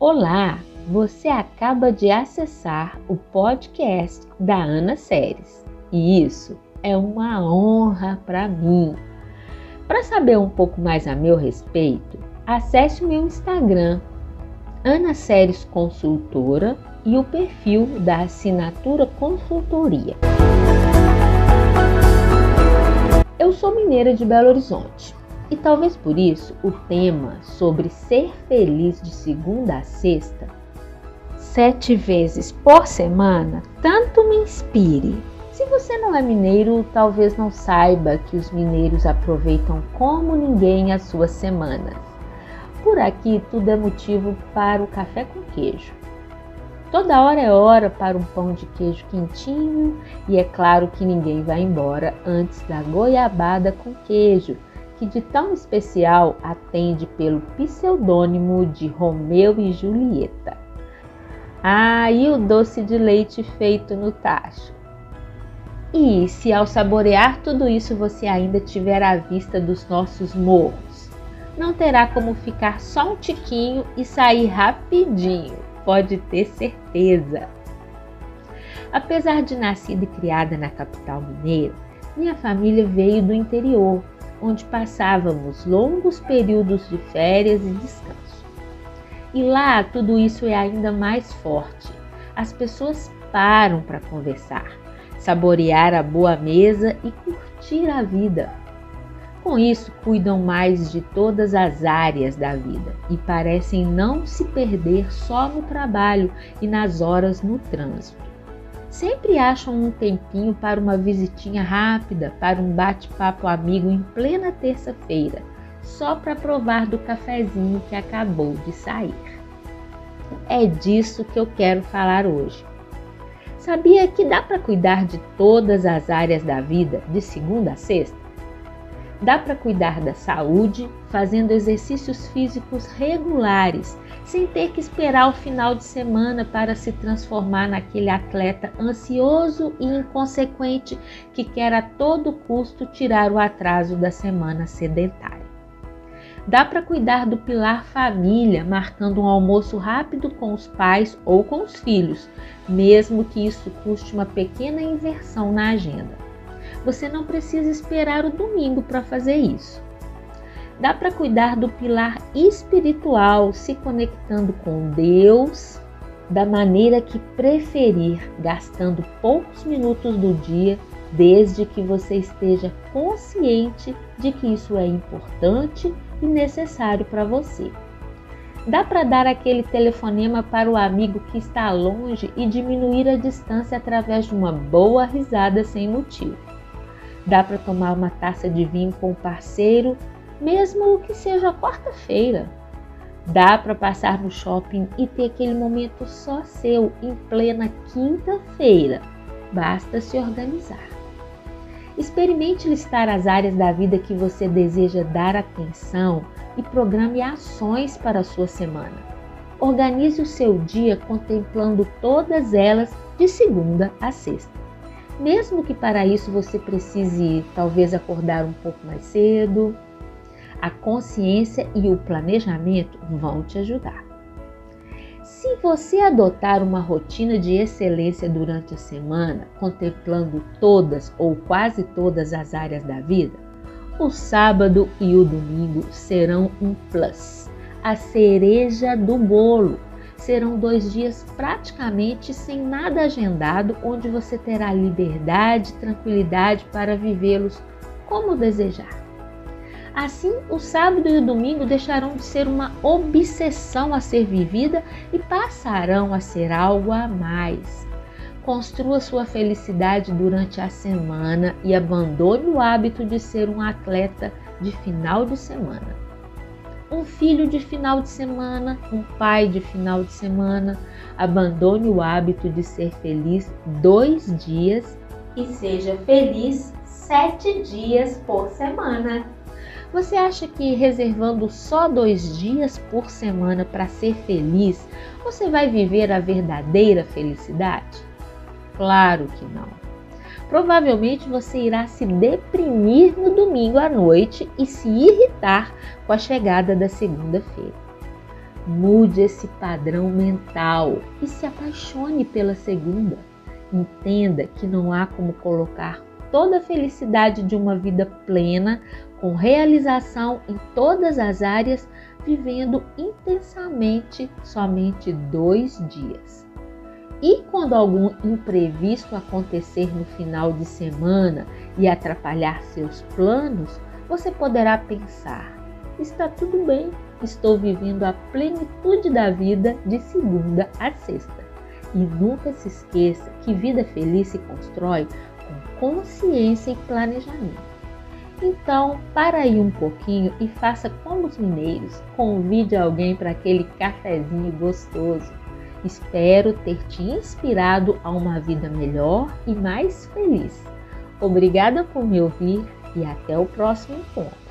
Olá, você acaba de acessar o podcast da Ana Séries e isso é uma honra para mim. Para saber um pouco mais a meu respeito, acesse o meu Instagram, Ana Séries Consultora e o perfil da Assinatura Consultoria. Eu sou mineira de Belo Horizonte e talvez por isso o tema sobre ser feliz de segunda a sexta, sete vezes por semana, tanto me inspire. Se você não é mineiro, talvez não saiba que os mineiros aproveitam como ninguém as suas semanas. Por aqui tudo é motivo para o café com queijo. Toda hora é hora para um pão de queijo quentinho e é claro que ninguém vai embora antes da goiabada com queijo, que de tão especial atende pelo pseudônimo de Romeu e Julieta. Ah, e o doce de leite feito no tacho. E se ao saborear tudo isso você ainda tiver a vista dos nossos morros, não terá como ficar só um tiquinho e sair rapidinho pode ter certeza. Apesar de nascida e criada na capital mineira, minha família veio do interior, onde passávamos longos períodos de férias e descanso. E lá tudo isso é ainda mais forte. As pessoas param para conversar, saborear a boa mesa e curtir a vida. Com isso, cuidam mais de todas as áreas da vida e parecem não se perder só no trabalho e nas horas no trânsito. Sempre acham um tempinho para uma visitinha rápida, para um bate-papo amigo em plena terça-feira, só para provar do cafezinho que acabou de sair. É disso que eu quero falar hoje. Sabia que dá para cuidar de todas as áreas da vida de segunda a sexta? Dá para cuidar da saúde fazendo exercícios físicos regulares, sem ter que esperar o final de semana para se transformar naquele atleta ansioso e inconsequente que quer a todo custo tirar o atraso da semana sedentária. Dá para cuidar do pilar família, marcando um almoço rápido com os pais ou com os filhos, mesmo que isso custe uma pequena inversão na agenda. Você não precisa esperar o domingo para fazer isso. Dá para cuidar do pilar espiritual, se conectando com Deus da maneira que preferir, gastando poucos minutos do dia, desde que você esteja consciente de que isso é importante e necessário para você. Dá para dar aquele telefonema para o amigo que está longe e diminuir a distância através de uma boa risada sem motivo. Dá para tomar uma taça de vinho com o parceiro, mesmo que seja quarta-feira. Dá para passar no shopping e ter aquele momento só seu em plena quinta-feira. Basta se organizar. Experimente listar as áreas da vida que você deseja dar atenção e programe ações para a sua semana. Organize o seu dia contemplando todas elas de segunda a sexta mesmo que para isso você precise talvez acordar um pouco mais cedo. A consciência e o planejamento vão te ajudar. Se você adotar uma rotina de excelência durante a semana, contemplando todas ou quase todas as áreas da vida, o sábado e o domingo serão um plus, a cereja do bolo serão dois dias praticamente sem nada agendado, onde você terá liberdade, tranquilidade para vivê-los como desejar. Assim, o sábado e o domingo deixarão de ser uma obsessão a ser vivida e passarão a ser algo a mais. Construa sua felicidade durante a semana e abandone o hábito de ser um atleta de final de semana um filho de final de semana, um pai de final de semana. Abandone o hábito de ser feliz dois dias e seja feliz sete dias por semana. Você acha que reservando só dois dias por semana para ser feliz, você vai viver a verdadeira felicidade? Claro que não provavelmente você irá se deprimir no domingo à noite e se irritar com a chegada da segunda-feira. Mude esse padrão mental e se apaixone pela segunda. Entenda que não há como colocar toda a felicidade de uma vida plena, com realização em todas as áreas, vivendo intensamente somente dois dias. E quando algum imprevisto acontecer no final de semana e atrapalhar seus planos, você poderá pensar: está tudo bem, estou vivendo a plenitude da vida de segunda a sexta. E nunca se esqueça que vida feliz se constrói com consciência e planejamento. Então, para aí um pouquinho e faça como os mineiros, convide alguém para aquele cafezinho gostoso. Espero ter te inspirado a uma vida melhor e mais feliz. Obrigada por me ouvir e até o próximo encontro.